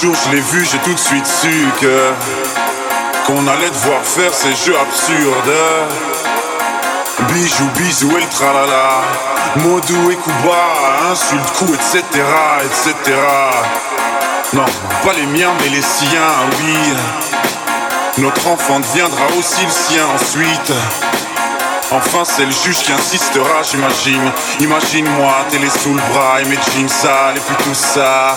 jour je l'ai vu, j'ai tout de suite su que qu'on allait devoir faire ces jeux absurdes. Bijou, bisou et le tralala. Modou et Kuba, insulte, coup, etc., etc. Non, pas les miens, mais les siens, oui. Notre enfant deviendra aussi le sien ensuite. Enfin, c'est le juge qui insistera, j'imagine. Imagine-moi, télé sous le bras et mes jeans sales et puis tout ça.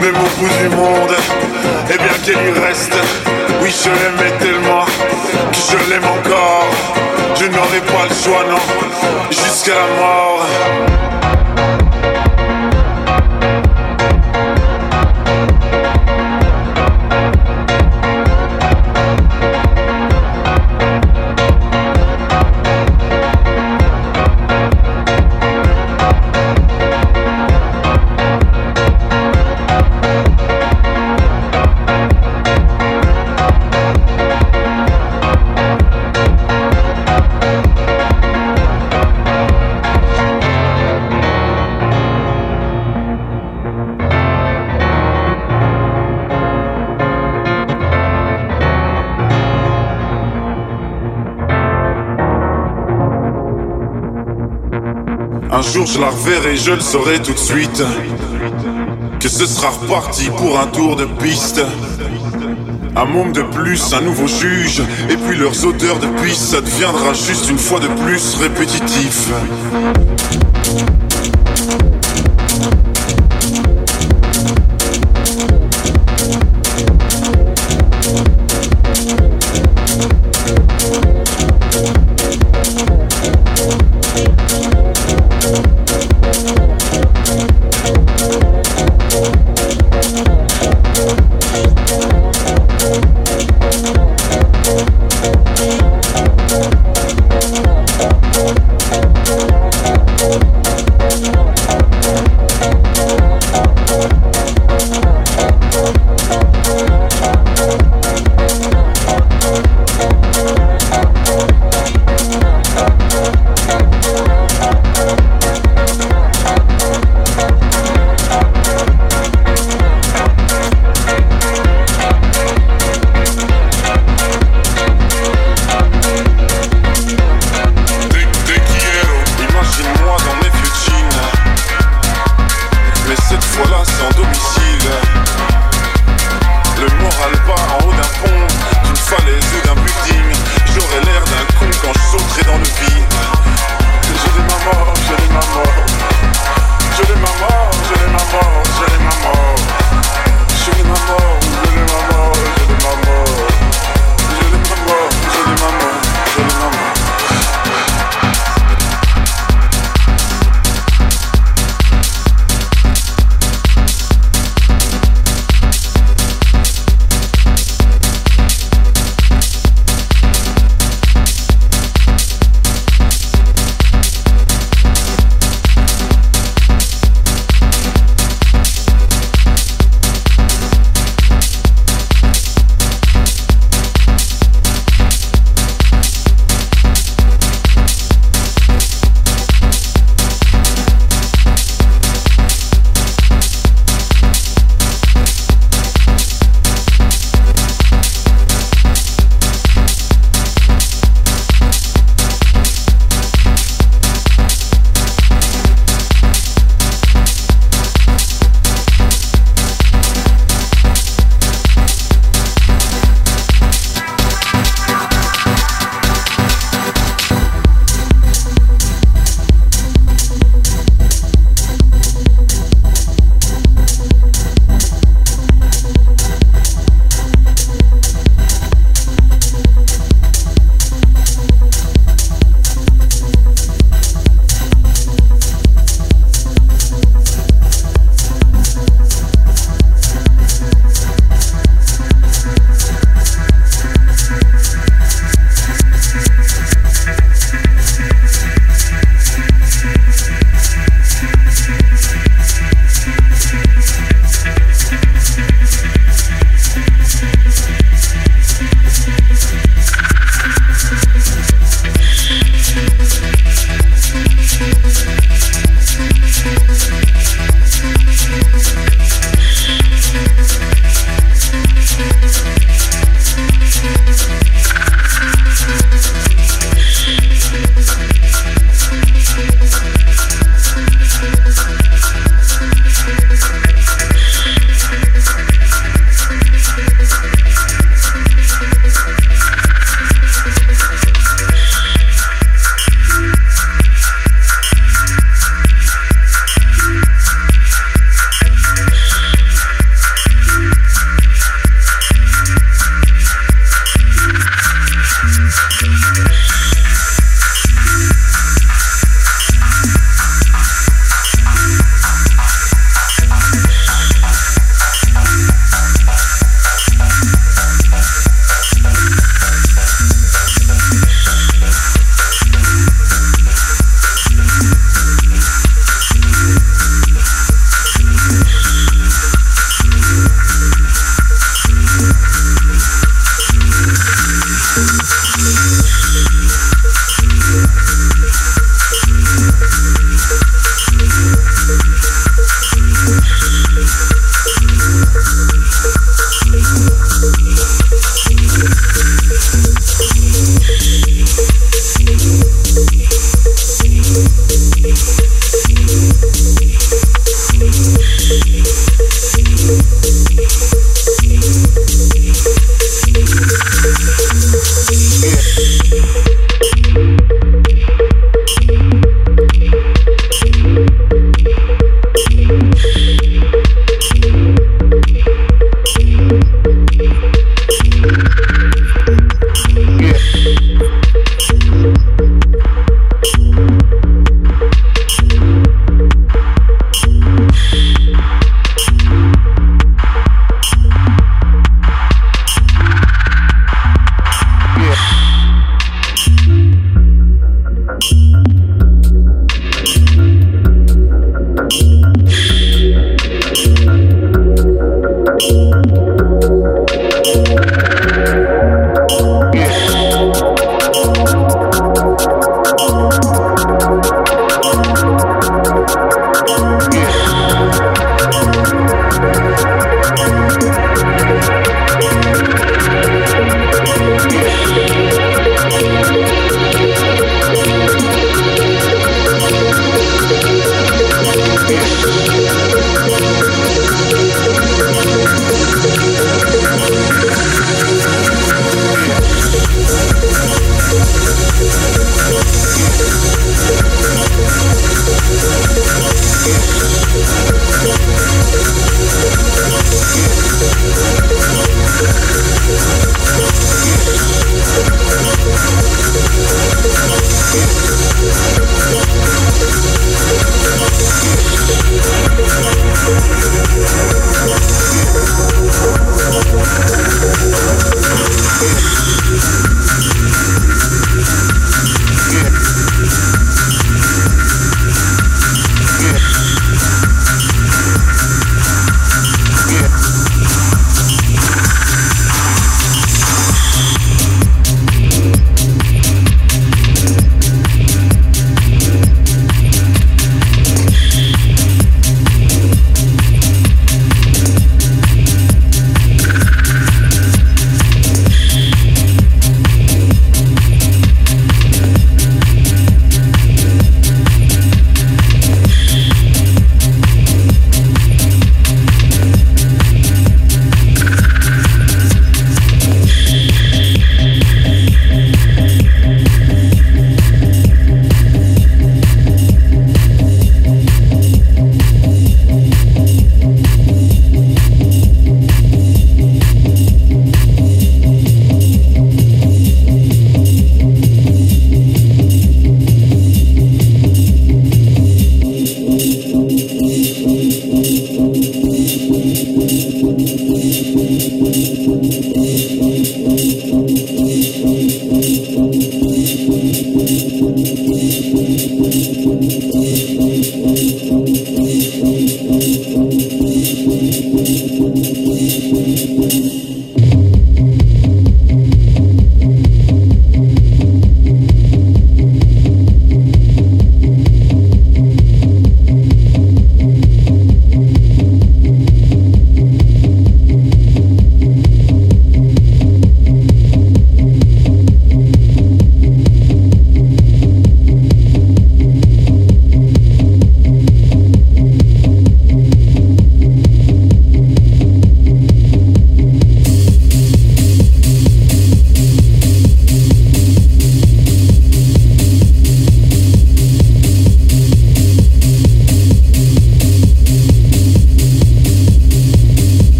même au bout du monde, et bien qu'elle y reste, oui je l'aimais tellement, que je l'aime encore, je n'aurai pas le choix non, jusqu'à la mort. Je la reverrai, je le saurai tout de suite. Que ce sera reparti pour un tour de piste. Un monde de plus, un nouveau juge, et puis leurs odeurs de piste, ça deviendra juste une fois de plus répétitif.